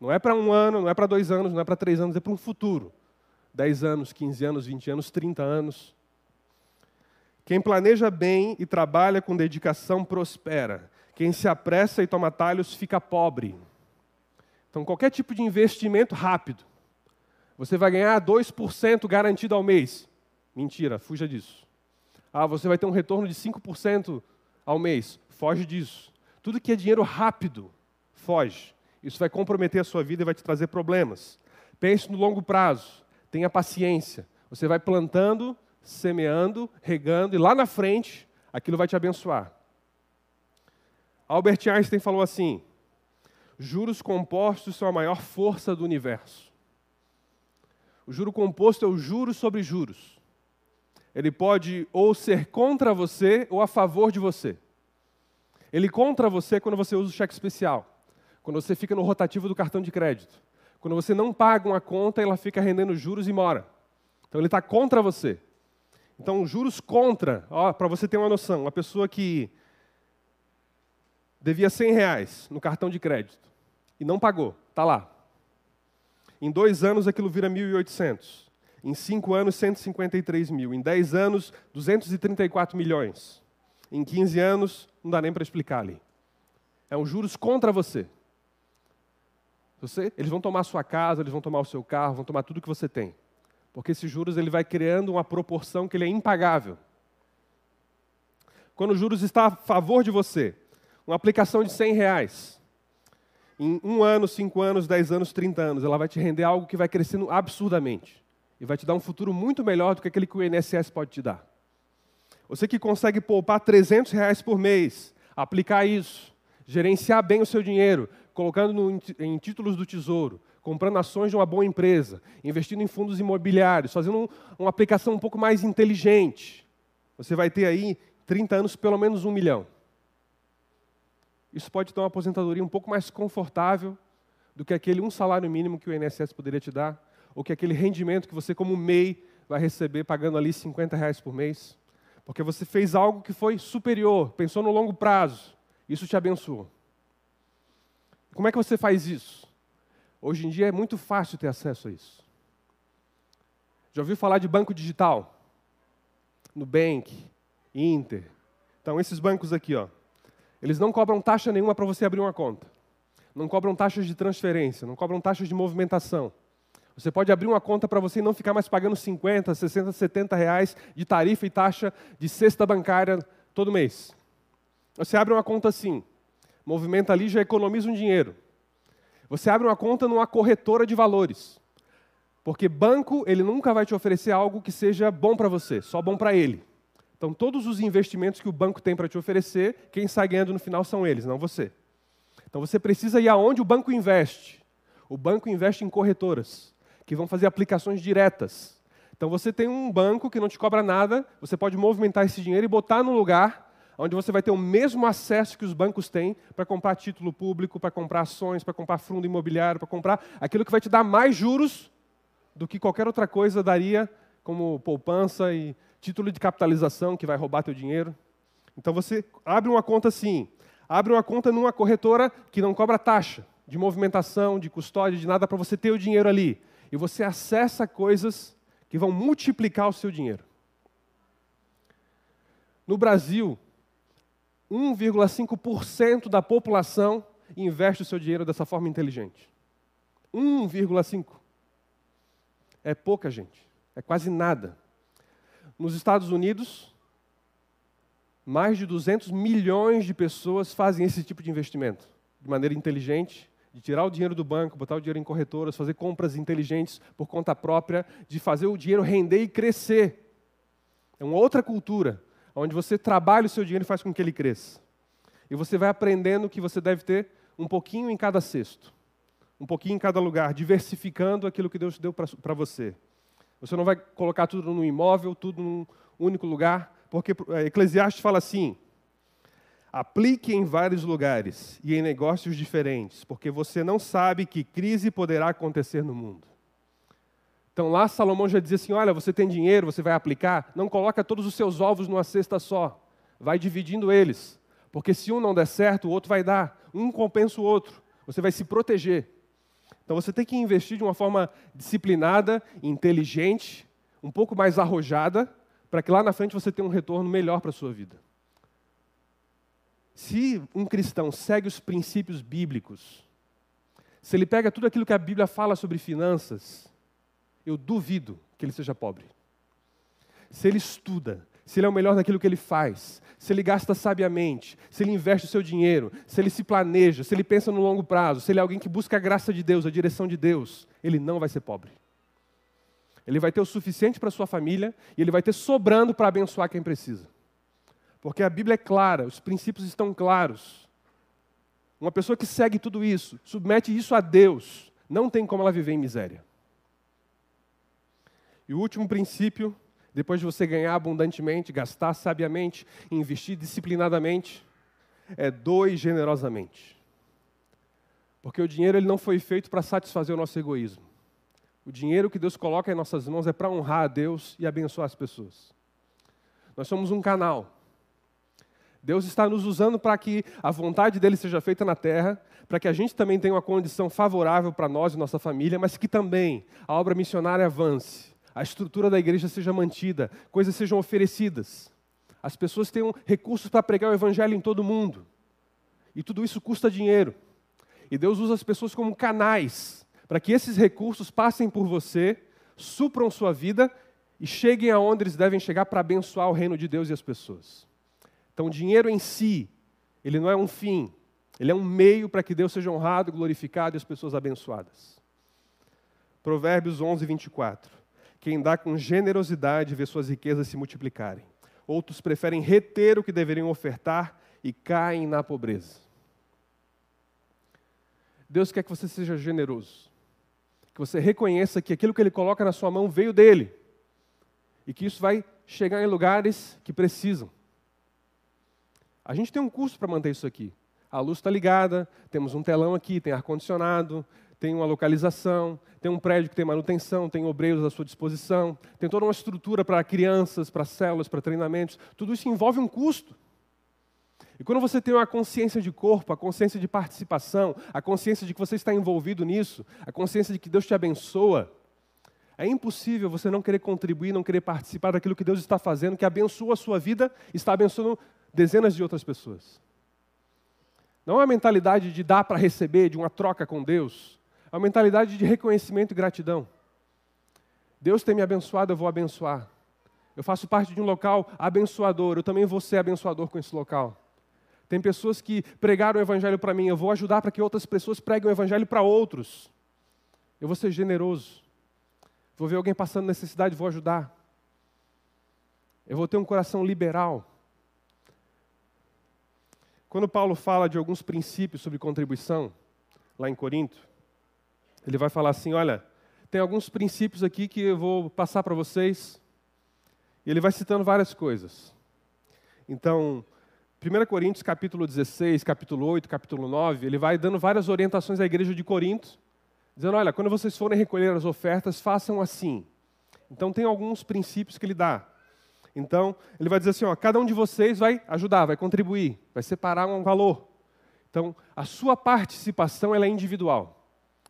Não é para um ano, não é para dois anos, não é para três anos, é para um futuro. 10 anos, 15 anos, 20 anos, 30 anos. Quem planeja bem e trabalha com dedicação prospera. Quem se apressa e toma talhos fica pobre. Então, qualquer tipo de investimento rápido. Você vai ganhar 2% garantido ao mês. Mentira, fuja disso. Ah, você vai ter um retorno de 5% ao mês. Foge disso. Tudo que é dinheiro rápido, foge. Isso vai comprometer a sua vida e vai te trazer problemas. Pense no longo prazo. Tenha paciência. Você vai plantando, semeando, regando, e lá na frente, aquilo vai te abençoar. Albert Einstein falou assim: juros compostos são a maior força do universo. O juro composto é o juros sobre juros. Ele pode ou ser contra você ou a favor de você. Ele contra você quando você usa o cheque especial, quando você fica no rotativo do cartão de crédito. Quando você não paga uma conta, ela fica rendendo juros e mora. Então ele está contra você. Então, juros contra, para você ter uma noção, uma pessoa que devia 100 reais no cartão de crédito, e não pagou, está lá. Em dois anos aquilo vira 1.800. Em cinco anos, 153 mil. Em dez anos, 234 milhões. Em 15 anos, não dá nem para explicar ali. É um juros contra você. Você. Eles vão tomar sua casa, eles vão tomar o seu carro, vão tomar tudo que você tem. Porque esses juros ele vai criando uma proporção que ele é impagável. Quando o juros está a favor de você, uma aplicação de 100 reais, em um ano, cinco anos, dez anos, 30 anos, ela vai te render algo que vai crescendo absurdamente. E vai te dar um futuro muito melhor do que aquele que o INSS pode te dar. Você que consegue poupar 300 reais por mês, aplicar isso, gerenciar bem o seu dinheiro, colocando no, em títulos do tesouro, comprando ações de uma boa empresa, investindo em fundos imobiliários, fazendo um, uma aplicação um pouco mais inteligente, você vai ter aí 30 anos pelo menos um milhão. Isso pode ter uma aposentadoria um pouco mais confortável do que aquele um salário mínimo que o INSS poderia te dar, ou que aquele rendimento que você, como MEI, vai receber pagando ali 50 reais por mês. Porque você fez algo que foi superior, pensou no longo prazo. Isso te abençoou. Como é que você faz isso? Hoje em dia é muito fácil ter acesso a isso. Já ouviu falar de banco digital? Nubank, Inter. Então, esses bancos aqui, ó, eles não cobram taxa nenhuma para você abrir uma conta. Não cobram taxas de transferência, não cobram taxas de movimentação. Você pode abrir uma conta para você e não ficar mais pagando 50, 60, 70 reais de tarifa e taxa de cesta bancária todo mês. Você abre uma conta assim, movimenta ali já economiza um dinheiro. Você abre uma conta numa corretora de valores. Porque banco, ele nunca vai te oferecer algo que seja bom para você, só bom para ele. Então, todos os investimentos que o banco tem para te oferecer, quem sai ganhando no final são eles, não você. Então, você precisa ir aonde o banco investe. O banco investe em corretoras, que vão fazer aplicações diretas. Então, você tem um banco que não te cobra nada, você pode movimentar esse dinheiro e botar no lugar onde você vai ter o mesmo acesso que os bancos têm para comprar título público, para comprar ações, para comprar fundo imobiliário, para comprar aquilo que vai te dar mais juros do que qualquer outra coisa daria, como poupança e título de capitalização que vai roubar teu dinheiro. Então você abre uma conta assim, abre uma conta numa corretora que não cobra taxa de movimentação, de custódia, de nada para você ter o dinheiro ali. E você acessa coisas que vão multiplicar o seu dinheiro. No Brasil, 1,5% da população investe o seu dinheiro dessa forma inteligente. 1,5%. É pouca gente. É quase nada. Nos Estados Unidos, mais de 200 milhões de pessoas fazem esse tipo de investimento, de maneira inteligente, de tirar o dinheiro do banco, botar o dinheiro em corretoras, fazer compras inteligentes por conta própria, de fazer o dinheiro render e crescer. É uma outra cultura, onde você trabalha o seu dinheiro e faz com que ele cresça. E você vai aprendendo que você deve ter um pouquinho em cada cesto, um pouquinho em cada lugar, diversificando aquilo que Deus deu para você. Você não vai colocar tudo num imóvel, tudo num único lugar, porque é, Eclesiastes fala assim: aplique em vários lugares e em negócios diferentes, porque você não sabe que crise poderá acontecer no mundo. Então lá Salomão já dizia assim: olha, você tem dinheiro, você vai aplicar, não coloca todos os seus ovos numa cesta só, vai dividindo eles, porque se um não der certo, o outro vai dar, um compensa o outro, você vai se proteger. Então você tem que investir de uma forma disciplinada, inteligente, um pouco mais arrojada, para que lá na frente você tenha um retorno melhor para a sua vida. Se um cristão segue os princípios bíblicos, se ele pega tudo aquilo que a Bíblia fala sobre finanças, eu duvido que ele seja pobre. Se ele estuda, se ele é o melhor naquilo que ele faz, se ele gasta sabiamente, se ele investe o seu dinheiro, se ele se planeja, se ele pensa no longo prazo, se ele é alguém que busca a graça de Deus, a direção de Deus, ele não vai ser pobre. Ele vai ter o suficiente para sua família e ele vai ter sobrando para abençoar quem precisa. Porque a Bíblia é clara, os princípios estão claros. Uma pessoa que segue tudo isso, submete isso a Deus, não tem como ela viver em miséria. E o último princípio depois de você ganhar abundantemente, gastar sabiamente, investir disciplinadamente, é doe generosamente. Porque o dinheiro ele não foi feito para satisfazer o nosso egoísmo. O dinheiro que Deus coloca em nossas mãos é para honrar a Deus e abençoar as pessoas. Nós somos um canal. Deus está nos usando para que a vontade dele seja feita na terra, para que a gente também tenha uma condição favorável para nós e nossa família, mas que também a obra missionária avance, a estrutura da igreja seja mantida, coisas sejam oferecidas, as pessoas tenham recursos para pregar o evangelho em todo mundo. E tudo isso custa dinheiro. E Deus usa as pessoas como canais para que esses recursos passem por você, supram sua vida e cheguem aonde eles devem chegar para abençoar o reino de Deus e as pessoas. Então, o dinheiro em si, ele não é um fim, ele é um meio para que Deus seja honrado, glorificado e as pessoas abençoadas. Provérbios 11, 24. Quem dá com generosidade vê suas riquezas se multiplicarem. Outros preferem reter o que deveriam ofertar e caem na pobreza. Deus quer que você seja generoso, que você reconheça que aquilo que Ele coloca na sua mão veio dele e que isso vai chegar em lugares que precisam. A gente tem um custo para manter isso aqui. A luz está ligada, temos um telão aqui, tem ar-condicionado, tem uma localização, tem um prédio que tem manutenção, tem obreiros à sua disposição, tem toda uma estrutura para crianças, para células, para treinamentos. Tudo isso envolve um custo. E quando você tem uma consciência de corpo, a consciência de participação, a consciência de que você está envolvido nisso, a consciência de que Deus te abençoa, é impossível você não querer contribuir, não querer participar daquilo que Deus está fazendo, que abençoa a sua vida, está abençoando dezenas de outras pessoas. Não é uma mentalidade de dar para receber, de uma troca com Deus. Uma mentalidade de reconhecimento e gratidão. Deus tem me abençoado, eu vou abençoar. Eu faço parte de um local abençoador, eu também vou ser abençoador com esse local. Tem pessoas que pregaram o evangelho para mim, eu vou ajudar para que outras pessoas preguem o evangelho para outros. Eu vou ser generoso. Vou ver alguém passando necessidade, vou ajudar. Eu vou ter um coração liberal. Quando Paulo fala de alguns princípios sobre contribuição, lá em Corinto, ele vai falar assim: olha, tem alguns princípios aqui que eu vou passar para vocês. E ele vai citando várias coisas. Então, 1 Coríntios capítulo 16, capítulo 8, capítulo 9, ele vai dando várias orientações à igreja de Corinto, dizendo: olha, quando vocês forem recolher as ofertas, façam assim. Então, tem alguns princípios que ele dá. Então, ele vai dizer assim: ó, cada um de vocês vai ajudar, vai contribuir, vai separar um valor. Então, a sua participação é individual.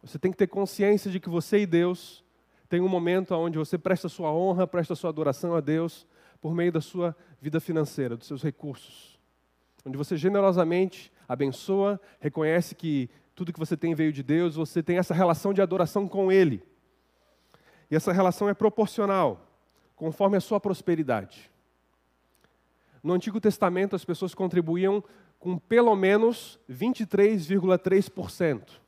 Você tem que ter consciência de que você e Deus tem um momento onde você presta sua honra, presta sua adoração a Deus por meio da sua vida financeira, dos seus recursos onde você generosamente abençoa, reconhece que tudo que você tem veio de Deus, você tem essa relação de adoração com Ele. E essa relação é proporcional, conforme a sua prosperidade. No Antigo Testamento, as pessoas contribuíam com pelo menos 23,3%.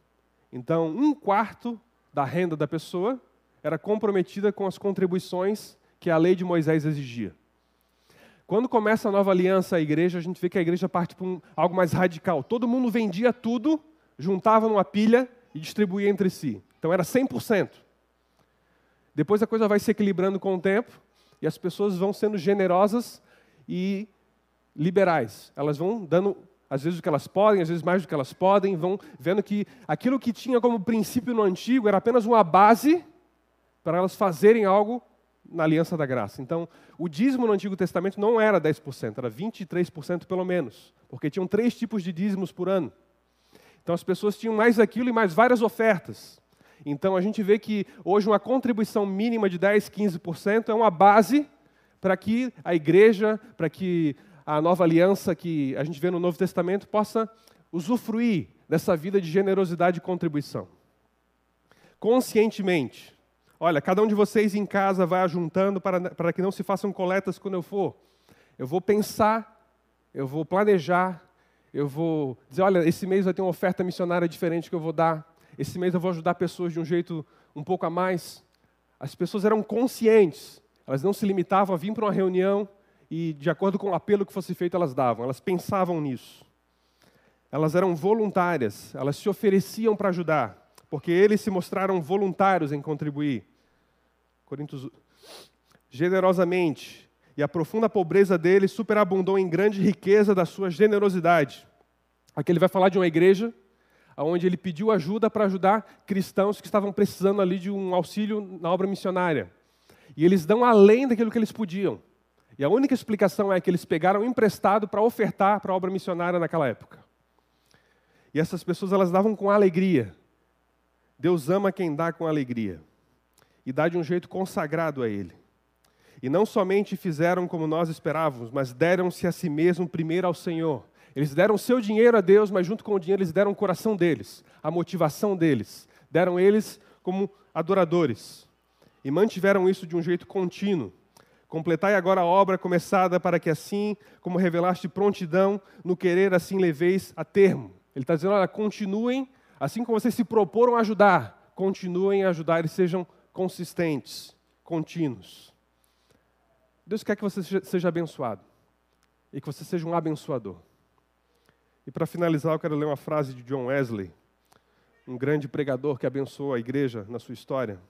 Então, um quarto da renda da pessoa era comprometida com as contribuições que a lei de Moisés exigia. Quando começa a nova aliança, a igreja, a gente vê que a igreja parte para um, algo mais radical. Todo mundo vendia tudo, juntava numa pilha e distribuía entre si. Então era 100%. Depois a coisa vai se equilibrando com o tempo e as pessoas vão sendo generosas e liberais. Elas vão dando, às vezes, o que elas podem, às vezes mais do que elas podem, vão vendo que aquilo que tinha como princípio no antigo era apenas uma base para elas fazerem algo na aliança da graça. Então, o dízimo no Antigo Testamento não era 10%, era 23% pelo menos, porque tinham três tipos de dízimos por ano. Então, as pessoas tinham mais aquilo e mais várias ofertas. Então, a gente vê que hoje uma contribuição mínima de 10, 15% é uma base para que a igreja, para que a nova aliança que a gente vê no Novo Testamento possa usufruir dessa vida de generosidade e contribuição. Conscientemente, Olha, cada um de vocês em casa vai ajuntando para, para que não se façam coletas quando eu for. Eu vou pensar, eu vou planejar, eu vou dizer: olha, esse mês vai ter uma oferta missionária diferente que eu vou dar. Esse mês eu vou ajudar pessoas de um jeito um pouco a mais. As pessoas eram conscientes, elas não se limitavam a vir para uma reunião e, de acordo com o apelo que fosse feito, elas davam, elas pensavam nisso. Elas eram voluntárias, elas se ofereciam para ajudar porque eles se mostraram voluntários em contribuir. Coríntios, generosamente, e a profunda pobreza deles superabundou em grande riqueza da sua generosidade. Aqui ele vai falar de uma igreja onde ele pediu ajuda para ajudar cristãos que estavam precisando ali de um auxílio na obra missionária. E eles dão além daquilo que eles podiam. E a única explicação é que eles pegaram emprestado para ofertar para a obra missionária naquela época. E essas pessoas elas davam com alegria. Deus ama quem dá com alegria. E dá de um jeito consagrado a Ele. E não somente fizeram como nós esperávamos, mas deram-se a si mesmo primeiro ao Senhor. Eles deram seu dinheiro a Deus, mas junto com o dinheiro eles deram o coração deles, a motivação deles. Deram eles como adoradores. E mantiveram isso de um jeito contínuo. Completai agora a obra começada, para que assim como revelaste prontidão no querer, assim leveis a termo. Ele está dizendo: olha, continuem, assim como vocês se proporam a ajudar, continuem a ajudar e sejam consistentes, contínuos. Deus quer que você seja abençoado e que você seja um abençoador. E para finalizar, eu quero ler uma frase de John Wesley, um grande pregador que abençoou a igreja na sua história.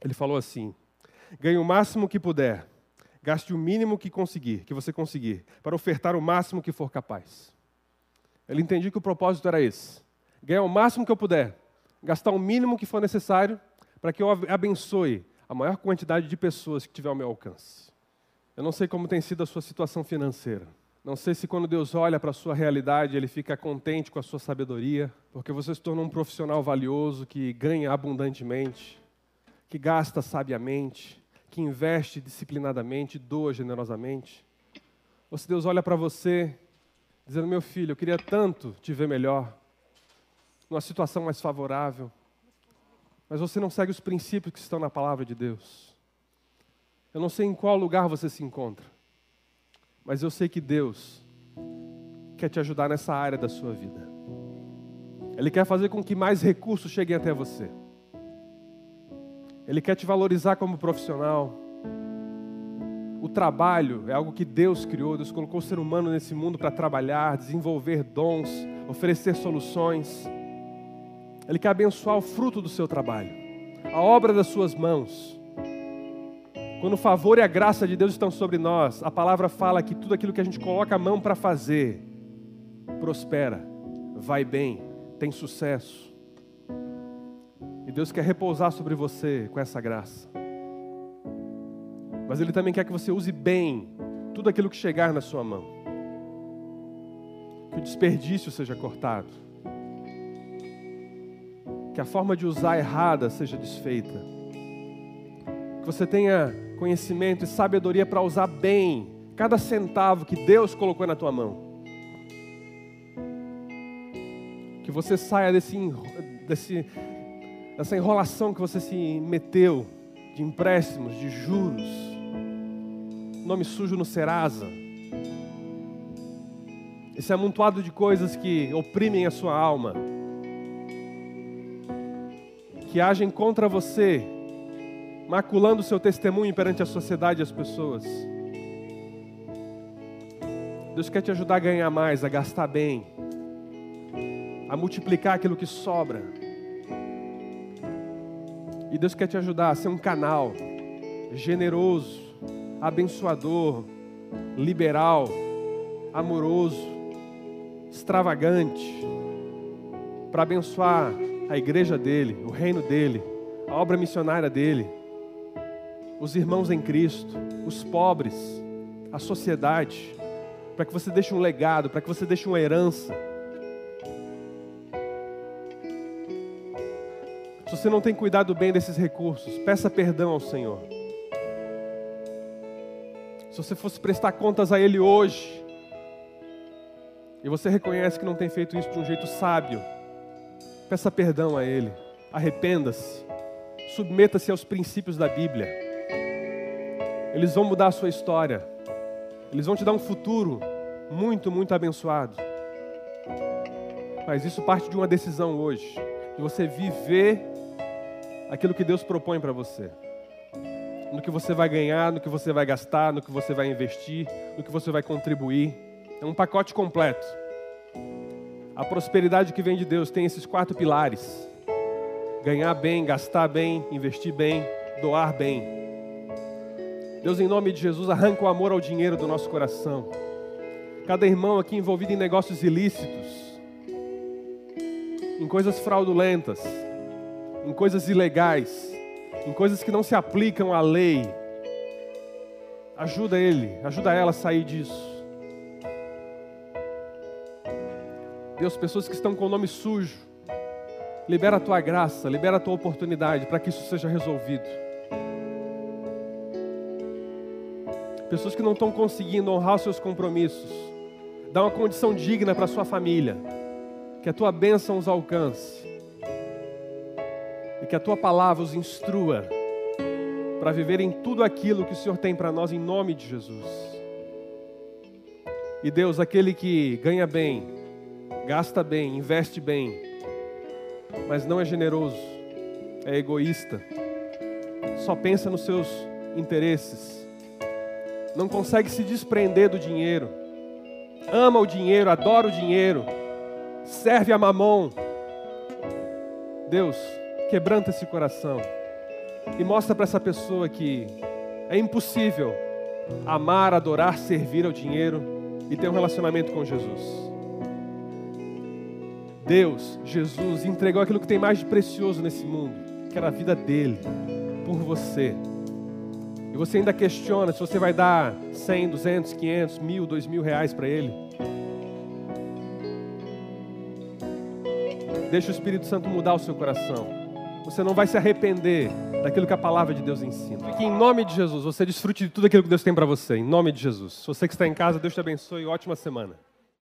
Ele falou assim: ganhe o máximo que puder, gaste o mínimo que conseguir, que você conseguir, para ofertar o máximo que for capaz. Ele entendia que o propósito era esse: ganhar o máximo que eu puder, gastar o mínimo que for necessário para que eu abençoe a maior quantidade de pessoas que tiver ao meu alcance. Eu não sei como tem sido a sua situação financeira. Não sei se quando Deus olha para a sua realidade, Ele fica contente com a sua sabedoria, porque você se tornou um profissional valioso que ganha abundantemente, que gasta sabiamente, que investe disciplinadamente, doa generosamente. Ou se Deus olha para você dizendo: Meu filho, eu queria tanto te ver melhor, numa situação mais favorável, mas você não segue os princípios que estão na palavra de Deus. Eu não sei em qual lugar você se encontra, mas eu sei que Deus quer te ajudar nessa área da sua vida. Ele quer fazer com que mais recursos cheguem até você. Ele quer te valorizar como profissional. O trabalho é algo que Deus criou, Deus colocou o ser humano nesse mundo para trabalhar, desenvolver dons, oferecer soluções. Ele quer abençoar o fruto do seu trabalho, a obra das suas mãos. Quando o favor e a graça de Deus estão sobre nós, a palavra fala que tudo aquilo que a gente coloca a mão para fazer prospera, vai bem, tem sucesso. Deus quer repousar sobre você com essa graça. Mas Ele também quer que você use bem tudo aquilo que chegar na sua mão. Que o desperdício seja cortado. Que a forma de usar errada seja desfeita. Que você tenha conhecimento e sabedoria para usar bem cada centavo que Deus colocou na tua mão. Que você saia desse, desse, dessa enrolação que você se meteu de empréstimos, de juros nome sujo no Serasa. Esse amontoado de coisas que oprimem a sua alma, que agem contra você, maculando o seu testemunho perante a sociedade e as pessoas. Deus quer te ajudar a ganhar mais, a gastar bem, a multiplicar aquilo que sobra. E Deus quer te ajudar a ser um canal generoso, abençoador, liberal, amoroso, extravagante, para abençoar a igreja dele, o reino dele, a obra missionária dele, os irmãos em Cristo, os pobres, a sociedade, para que você deixe um legado, para que você deixe uma herança. Se você não tem cuidado bem desses recursos, peça perdão ao Senhor. Se você fosse prestar contas a Ele hoje, e você reconhece que não tem feito isso de um jeito sábio, peça perdão a Ele, arrependa-se, submeta-se aos princípios da Bíblia. Eles vão mudar a sua história, eles vão te dar um futuro muito, muito abençoado. Mas isso parte de uma decisão hoje, de você viver aquilo que Deus propõe para você no que você vai ganhar, no que você vai gastar, no que você vai investir, no que você vai contribuir. É um pacote completo. A prosperidade que vem de Deus tem esses quatro pilares: ganhar bem, gastar bem, investir bem, doar bem. Deus, em nome de Jesus, arranca o amor ao dinheiro do nosso coração. Cada irmão aqui envolvido em negócios ilícitos, em coisas fraudulentas, em coisas ilegais, em coisas que não se aplicam à lei. Ajuda ele, ajuda ela a sair disso. Deus, pessoas que estão com o nome sujo, libera a tua graça, libera a tua oportunidade para que isso seja resolvido. Pessoas que não estão conseguindo honrar seus compromissos, dá uma condição digna para a sua família, que a tua bênção os alcance e que a tua palavra os instrua para viverem tudo aquilo que o Senhor tem para nós em nome de Jesus. E Deus, aquele que ganha bem, gasta bem, investe bem, mas não é generoso, é egoísta, só pensa nos seus interesses, não consegue se desprender do dinheiro, ama o dinheiro, adora o dinheiro, serve a mamão. Deus, quebranta esse coração e mostra para essa pessoa que é impossível amar, adorar, servir ao dinheiro e ter um relacionamento com Jesus. Deus, Jesus, entregou aquilo que tem mais de precioso nesse mundo, que era a vida dele, por você. E você ainda questiona se você vai dar 100, 200, 500, mil, dois mil reais para ele. Deixa o Espírito Santo mudar o seu coração. Você não vai se arrepender daquilo que a palavra de Deus ensina. Que em nome de Jesus você desfrute de tudo aquilo que Deus tem para você. Em nome de Jesus. Você que está em casa, Deus te abençoe. Ótima semana.